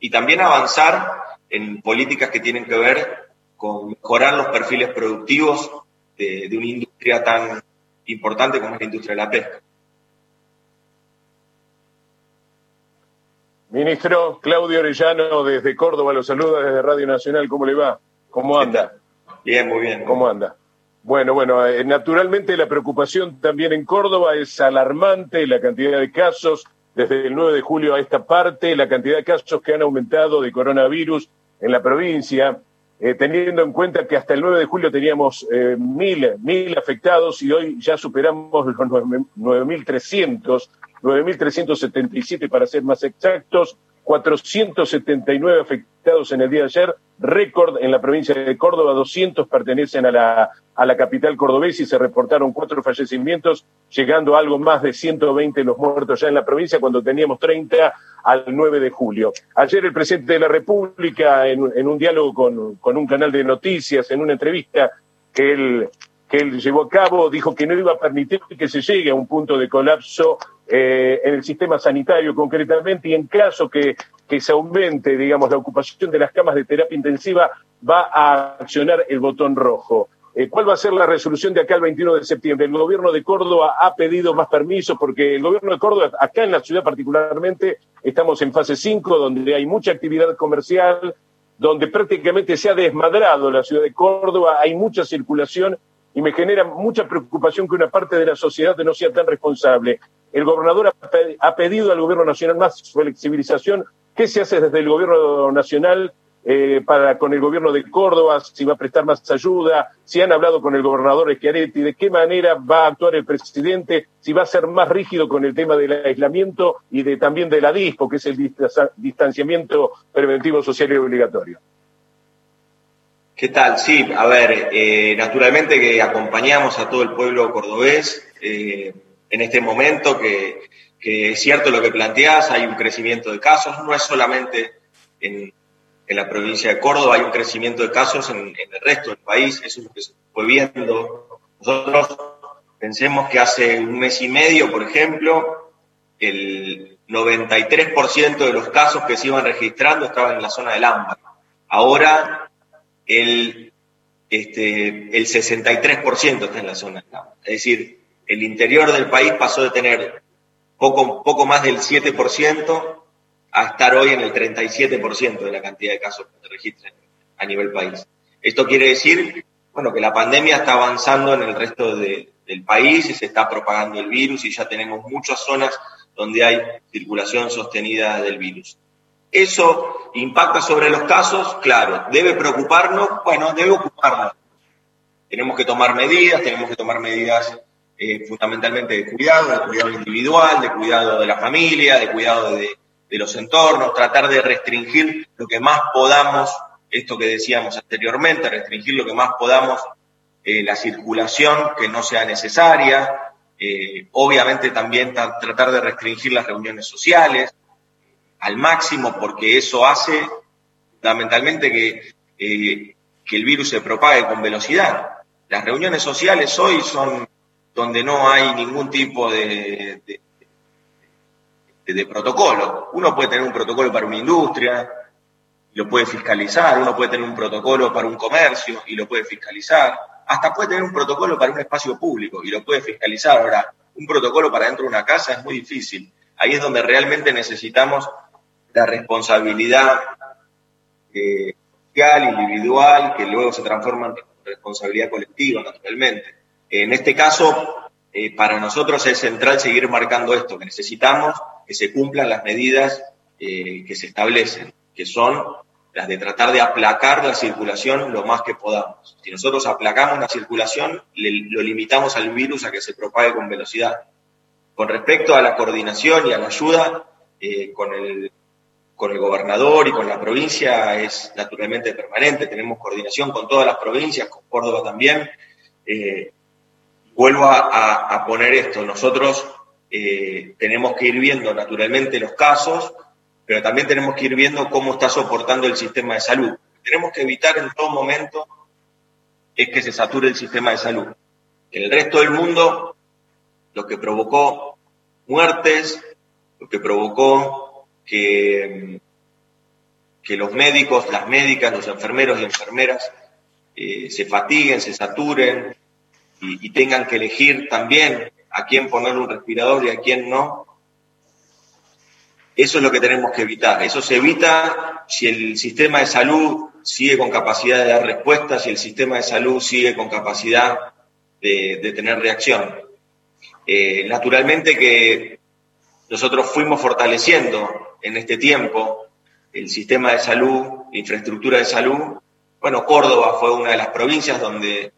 y también avanzar en políticas que tienen que ver con mejorar los perfiles productivos de, una industria tan importante como es la industria de la pesca. Ministro Claudio Orellano desde Córdoba lo saluda desde Radio Nacional. ¿Cómo le va? ¿Cómo anda? Bien, muy bien. ¿Cómo anda? Bueno, bueno, eh, naturalmente la preocupación también en Córdoba es alarmante, la cantidad de casos desde el 9 de julio a esta parte, la cantidad de casos que han aumentado de coronavirus en la provincia. Eh, teniendo en cuenta que hasta el 9 de julio teníamos eh, mil, mil afectados y hoy ya superamos los 9.300, 9.377 para ser más exactos, 479 afectados en el día de ayer, récord en la provincia de Córdoba, 200 pertenecen a la, a la capital cordobesa y se reportaron cuatro fallecimientos, llegando a algo más de 120 los muertos ya en la provincia cuando teníamos 30 al 9 de julio. Ayer el presidente de la República, en, en un diálogo con, con un canal de noticias, en una entrevista que él que él llevó a cabo, dijo que no iba a permitir que se llegue a un punto de colapso eh, en el sistema sanitario concretamente y en caso que, que, se aumente, digamos, la ocupación de las camas de terapia intensiva, va a accionar el botón rojo. Eh, ¿Cuál va a ser la resolución de acá el 21 de septiembre? El gobierno de Córdoba ha pedido más permisos porque el gobierno de Córdoba, acá en la ciudad particularmente, estamos en fase 5, donde hay mucha actividad comercial, donde prácticamente se ha desmadrado la ciudad de Córdoba, hay mucha circulación y me genera mucha preocupación que una parte de la sociedad no sea tan responsable. El gobernador ha pedido al gobierno nacional más flexibilización. ¿Qué se hace desde el gobierno nacional eh, para con el gobierno de Córdoba? Si va a prestar más ayuda, si han hablado con el gobernador Schiaretti, de qué manera va a actuar el presidente, si va a ser más rígido con el tema del aislamiento y de también de la DISPO, que es el distanciamiento preventivo social y obligatorio. ¿Qué tal? Sí, a ver, eh, naturalmente que acompañamos a todo el pueblo cordobés eh, en este momento, que, es cierto lo que planteás, hay un crecimiento de casos, no es solamente en, la provincia de Córdoba, hay un crecimiento de casos en, el resto del país, eso es lo que se fue viendo. Nosotros pensemos que hace un mes y medio, por ejemplo, el 93% de los casos que se iban registrando estaban en la zona del ámbar. Ahora el, este, el 63% está en la zona Es decir, el interior del país pasó de tener poco, poco más del 7% a estar hoy en el 37% de la cantidad de casos que se registran a nivel país. Esto quiere decir, bueno, que la pandemia está avanzando en el resto del país y se está propagando el virus y ya tenemos muchas zonas donde hay circulación sostenida del virus. ¿Eso impacta sobre los casos? Claro. ¿Debe preocuparnos? Bueno, debe ocuparnos. Tenemos que tomar medidas, tenemos que tomar medidas eh, fundamentalmente de cuidado, de cuidado individual, de cuidado de la familia, de cuidado de, los entornos, tratar de restringir lo que más podamos, esto que decíamos anteriormente, restringir lo que más podamos eh, la circulación que no sea necesaria, eh, obviamente también tratar de restringir las reuniones sociales, al máximo porque eso hace fundamentalmente que, eh, que el virus se propague con velocidad. Las reuniones sociales hoy son donde no hay ningún tipo de, protocolo. Uno puede tener un protocolo para una industria, lo puede fiscalizar, uno puede tener un protocolo para un comercio y lo puede fiscalizar, hasta puede tener un protocolo para un espacio público y lo puede fiscalizar. Ahora, un protocolo para dentro de una casa es muy difícil. Ahí es donde realmente necesitamos la responsabilidad eh, social, individual, que luego se transforma en responsabilidad colectiva, naturalmente. En este caso, eh, para nosotros es central seguir marcando esto, que necesitamos que se cumplan las medidas eh, que se establecen, que son las de tratar de aplacar la circulación lo más que podamos. Si nosotros aplacamos la circulación, lo limitamos al virus a que se propague con velocidad. Con respecto a la coordinación y a la ayuda, eh, con, el, con el gobernador y con la provincia es naturalmente permanente. Tenemos coordinación con todas las provincias, con Córdoba también. Vuelvo a, poner esto. Nosotros eh, tenemos que ir viendo naturalmente los casos, pero también tenemos que ir viendo cómo está soportando el sistema de salud. Tenemos que evitar en todo momento es que se sature el sistema de salud. En el resto del mundo, lo que provocó muertes, lo que provocó que, los médicos, las médicas, los enfermeros y enfermeras eh, se fatiguen, se saturen y, tengan que elegir también a quién poner un respirador y a quién no, eso es lo que tenemos que evitar. Eso se evita si el sistema de salud sigue con capacidad de dar respuestas, si el sistema de salud sigue con capacidad de, tener reacción. Eh, naturalmente que nosotros fuimos fortaleciendo en este tiempo el sistema de salud, la infraestructura de salud. Bueno, Córdoba fue una de las provincias donde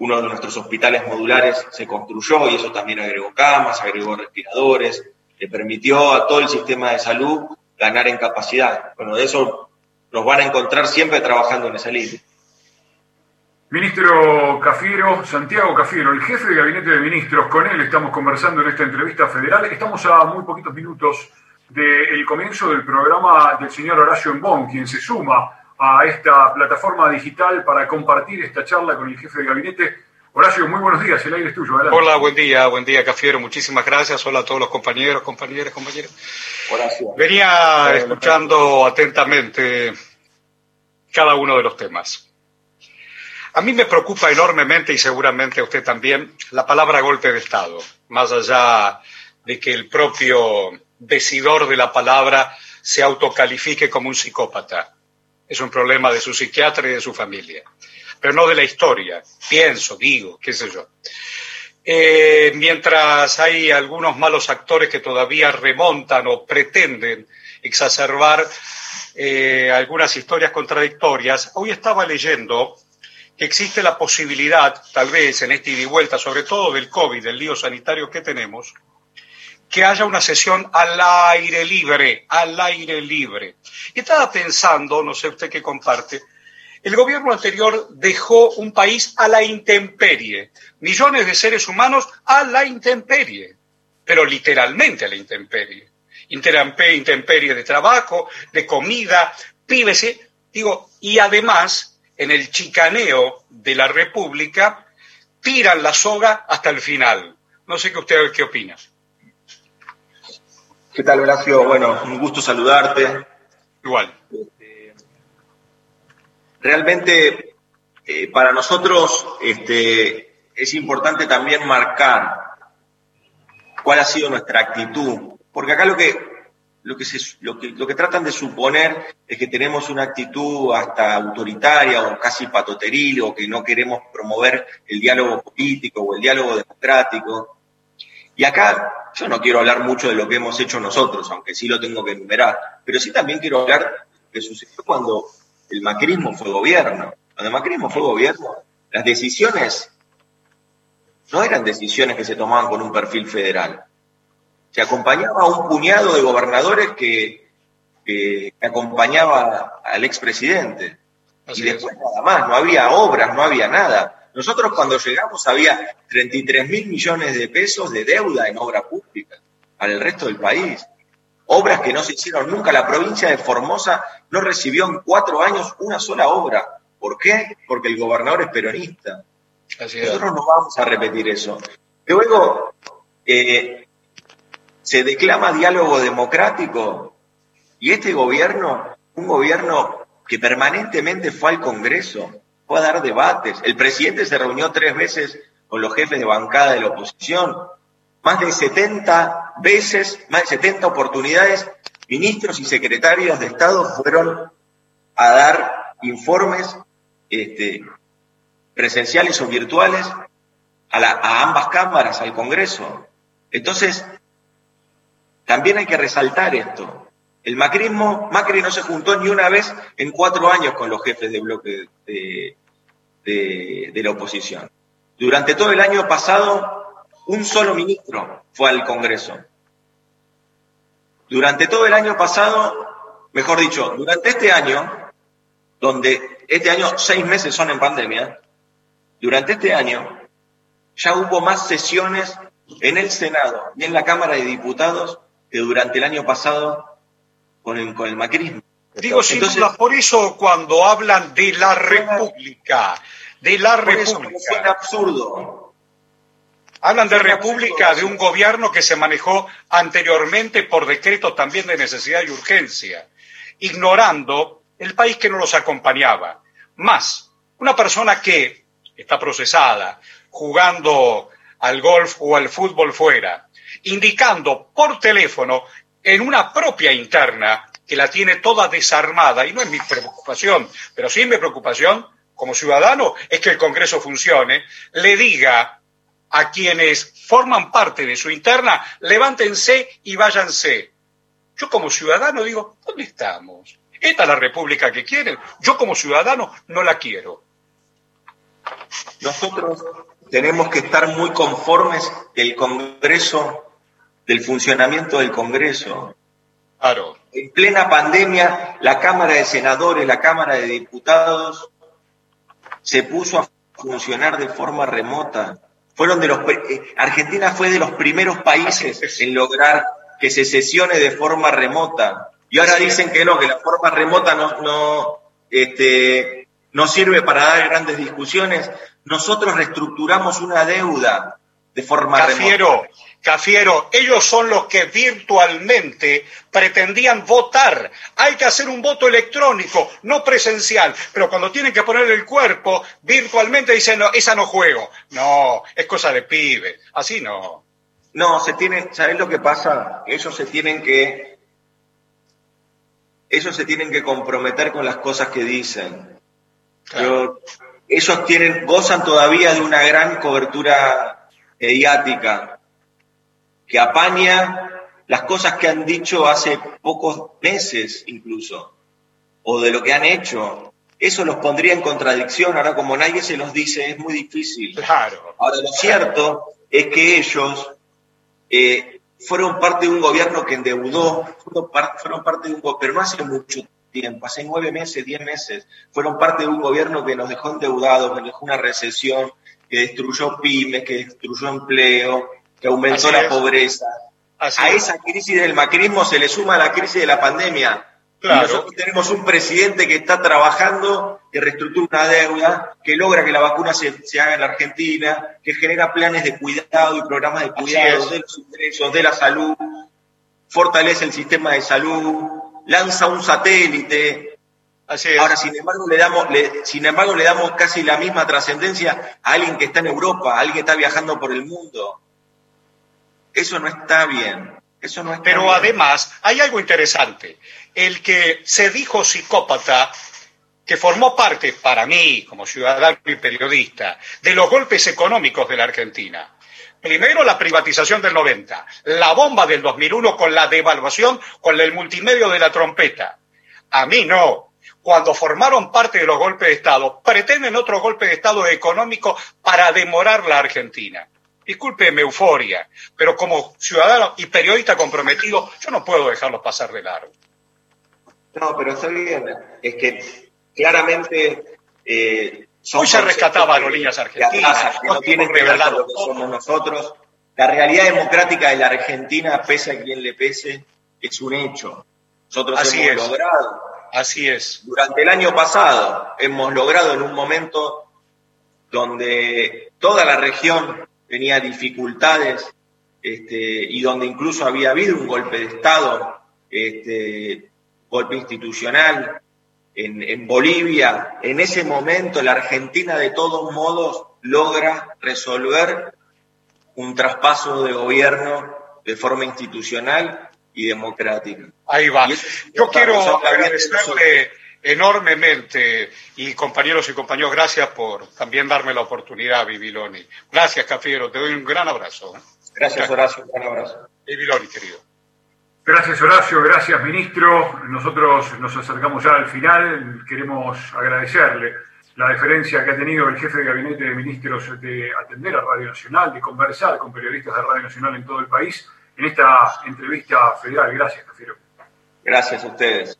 uno de nuestros hospitales modulares se construyó y eso también agregó camas, agregó respiradores, le permitió a todo el sistema de salud ganar en capacidad. Bueno, de eso nos van a encontrar siempre trabajando en esa línea. Ministro Cafiero, Santiago Cafiero, el jefe de gabinete de ministros, con él estamos conversando en esta entrevista federal. Estamos a muy poquitos minutos del comienzo del programa del señor Horacio Embón, quien se suma a esta plataforma digital para compartir esta charla con el jefe de gabinete. Horacio, muy buenos días, el aire es tuyo. Hola, buen día, buen día, Cafiero, muchísimas gracias. Hola a todos los compañeros, compañeras, compañeros. Horacio. Venía escuchando atentamente cada uno de los temas. A mí me preocupa enormemente, y seguramente a usted también, la palabra golpe de Estado, más allá de que el propio decidor de la palabra se autocalifique como un psicópata. Es un problema de su psiquiatra y de su familia pero no de la historia. Pienso, digo, qué sé yo. Eh, mientras hay algunos malos actores que todavía remontan o pretenden exacerbar eh, algunas historias contradictorias, hoy estaba leyendo que existe la posibilidad, tal vez en este ida y vuelta, sobre todo del COVID, del lío sanitario que tenemos, que haya una sesión al aire libre, al aire libre. Y estaba pensando, no sé usted qué comparte, el gobierno anterior dejó un país a la intemperie, millones de seres humanos a la intemperie, pero literalmente a la intemperie. Intemperie de trabajo, de comida, píbese, digo, y además, en el chicaneo de la República, tiran la soga hasta el final. No sé qué usted qué opina. ¿Qué tal, Horacio? Bueno, un gusto saludarte. Igual realmente eh, para nosotros este, es importante también marcar cuál ha sido nuestra actitud, porque acá lo que, lo que, se, lo que, lo que tratan de suponer es que tenemos una actitud hasta autoritaria o casi patoteril o que no queremos promover el diálogo político o el diálogo democrático. Y acá yo no quiero hablar mucho de lo que hemos hecho nosotros, aunque sí lo tengo que enumerar, pero sí también quiero hablar de lo que sucedió cuando el macrismo fue gobierno. Cuando el macrismo fue gobierno, las decisiones no eran decisiones que se tomaban con un perfil federal. Se acompañaba a un puñado de gobernadores que, acompañaba al expresidente. Y después nada más, no había obras, no había nada. Nosotros cuando llegamos había 33 mil millones de pesos de deuda en obra pública para el resto del país obras que no se hicieron nunca. La provincia de Formosa no recibió en cuatro años una sola obra. ¿Por qué? Porque el gobernador es peronista. Nosotros no vamos a repetir eso. Luego, eh, se declama diálogo democrático y este gobierno, un gobierno que permanentemente fue al Congreso, fue a dar debates. El presidente se reunió tres veces con los jefes de bancada de la oposición, más de 70 veces, más de 70 oportunidades, ministros y secretarios de Estado fueron a dar informes este, presenciales o virtuales a, ambas cámaras, al Congreso. Entonces, también hay que resaltar esto. El macrismo, Macri no se juntó ni una vez en cuatro años con los jefes de bloque de, de, la oposición. Durante todo el año pasado, un solo ministro fue al Congreso. Durante todo el año pasado, mejor dicho, durante este año, donde este año seis meses son en pandemia, durante este año ya hubo más sesiones en el Senado y en la Cámara de Diputados que durante el año pasado con el, con el macrismo. Digo, sin duda, por eso cuando hablan de la República, de la República. Absurdo. Hablan de República, de un gobierno que se manejó anteriormente por decreto también de necesidad y urgencia, ignorando el país que no los acompañaba. Más, una persona que está procesada, jugando al golf o al fútbol fuera, indicando por teléfono en una propia interna que la tiene toda desarmada, y no es mi preocupación, pero sí mi preocupación como ciudadano es que el Congreso funcione, le diga a quienes forman parte de su interna, levántense y váyanse. Yo como ciudadano digo, ¿dónde estamos? ¿Esta es la república que quieren? Yo como ciudadano no la quiero. Nosotros tenemos que estar muy conformes del Congreso, del funcionamiento del Congreso. Claro. En plena pandemia, la Cámara de Senadores, la Cámara de Diputados se puso a funcionar de forma remota. Fueron de los eh, Argentina fue de los primeros países en lograr que se sesione de forma remota. Y ahora dicen que no, que la forma remota no, no, este, no sirve para dar grandes discusiones. Nosotros reestructuramos una deuda de forma Cafiero, Cafiero, ellos son los que virtualmente pretendían votar. Hay que hacer un voto electrónico, no presencial, pero cuando tienen que poner el cuerpo, virtualmente dicen, no, esa no juego. No, es cosa de pibe. Así no. No, se tienen, ¿sabes lo que pasa? Ellos se tienen que, ellos se tienen que comprometer con las cosas que dicen ellos tienen, gozan todavía de una gran cobertura mediática que apaña las cosas que han dicho hace pocos meses incluso, o de lo que han hecho. Eso los pondría en contradicción. Ahora, como nadie se los dice, es muy difícil. Claro. Ahora, lo cierto es que ellos eh, fueron parte de un gobierno que endeudó, fueron, fueron parte de un gobierno, pero no hace mucho tiempo, hace nueve meses, diez meses, fueron parte de un gobierno que nos dejó endeudados, que nos dejó una recesión, que destruyó pymes, que destruyó empleo, que aumentó la pobreza. a esa crisis del macrismo se le suma la crisis de la pandemia. Y nosotros tenemos un presidente que está trabajando, que reestructura una deuda, que logra que la vacuna se, haga en la Argentina, que genera planes de cuidado y programas de cuidado de los ingresos, de la salud, fortalece el sistema de salud, lanza un satélite. Ahora, sin embargo, le damos, sin embargo, le damos casi la misma trascendencia a alguien que está en Europa, a alguien que está viajando por el mundo. Eso no está bien. Eso no está Pero además, hay algo interesante. El que se dijo psicópata, que formó parte, para mí, como ciudadano y periodista, de los golpes económicos de la Argentina. Primero la privatización del 90, la bomba del 2001 con la devaluación, con el multimedio de la trompeta. A mí no. Cuando formaron parte de los golpes de Estado, pretenden otro golpe de Estado económico para demorar la Argentina. Discúlpeme euforia, pero como ciudadano y periodista comprometido, yo no puedo dejarlos pasar de largo. No, pero está bien. Es que claramente eh, Hoy se rescataba aerolíneas argentinas. Que no tienen que ver con lo que somos nosotros. La realidad democrática de la Argentina, pese a quien le pese, es un hecho. Nosotros Así hemos logrado. Así es. Durante el año pasado hemos logrado en un momento donde toda la región tenía dificultades este, y donde incluso había habido un golpe de Estado, este, golpe institucional, en, Bolivia, en ese momento la Argentina de todos modos logra resolver un traspaso de gobierno de forma institucional y democrática. Ahí va. Yo quiero agradecerle enormemente y compañeros y compañeros, gracias por también darme la oportunidad, Viviloni. Gracias, Cafiero, te doy un gran abrazo. Gracias, Horacio, un gran abrazo. Viviloni, querido. Gracias Horacio, gracias ministro. Nosotros nos acercamos ya al final. Queremos agradecerle la deferencia que ha tenido el jefe de gabinete de ministros de atender a Radio Nacional, de conversar con periodistas de Radio Nacional en todo el país en esta entrevista federal. Gracias, Cafiero. Gracias a ustedes.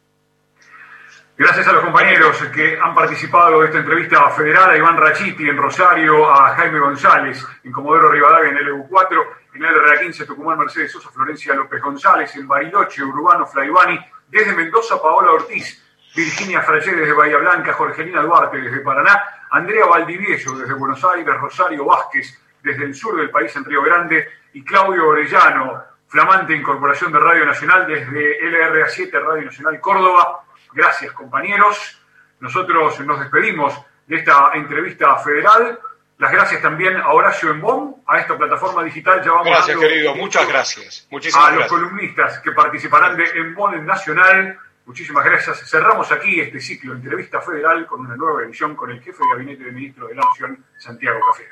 Gracias a los compañeros que han participado de esta entrevista federal, a Iván Rachiti en Rosario, a Jaime González en Comodoro Rivadavia en el EU4, en el RA15 Tucumán Mercedes Sosa, Florencia López González, en Bariloche, Urbano Flaivani, desde Mendoza Paola Ortiz, Virginia Frayé desde Bahía Blanca, Jorgelina Duarte desde Paraná, Andrea Valdivieso desde Buenos Aires, Rosario Vázquez desde el sur del país en Río Grande y Claudio Orellano, flamante incorporación de Radio Nacional desde LRA7 Radio Nacional Córdoba. Gracias compañeros. Nosotros nos despedimos de esta entrevista federal. Las gracias también a Horacio Embón, a esta plataforma digital. Ya vamos gracias, querido. Muchas gracias. Muchísimas a los columnistas que participarán de Embón en Nacional. Muchísimas gracias. Cerramos aquí este ciclo de entrevista federal con una nueva edición con el jefe de gabinete de ministros de la Nación, Santiago Café.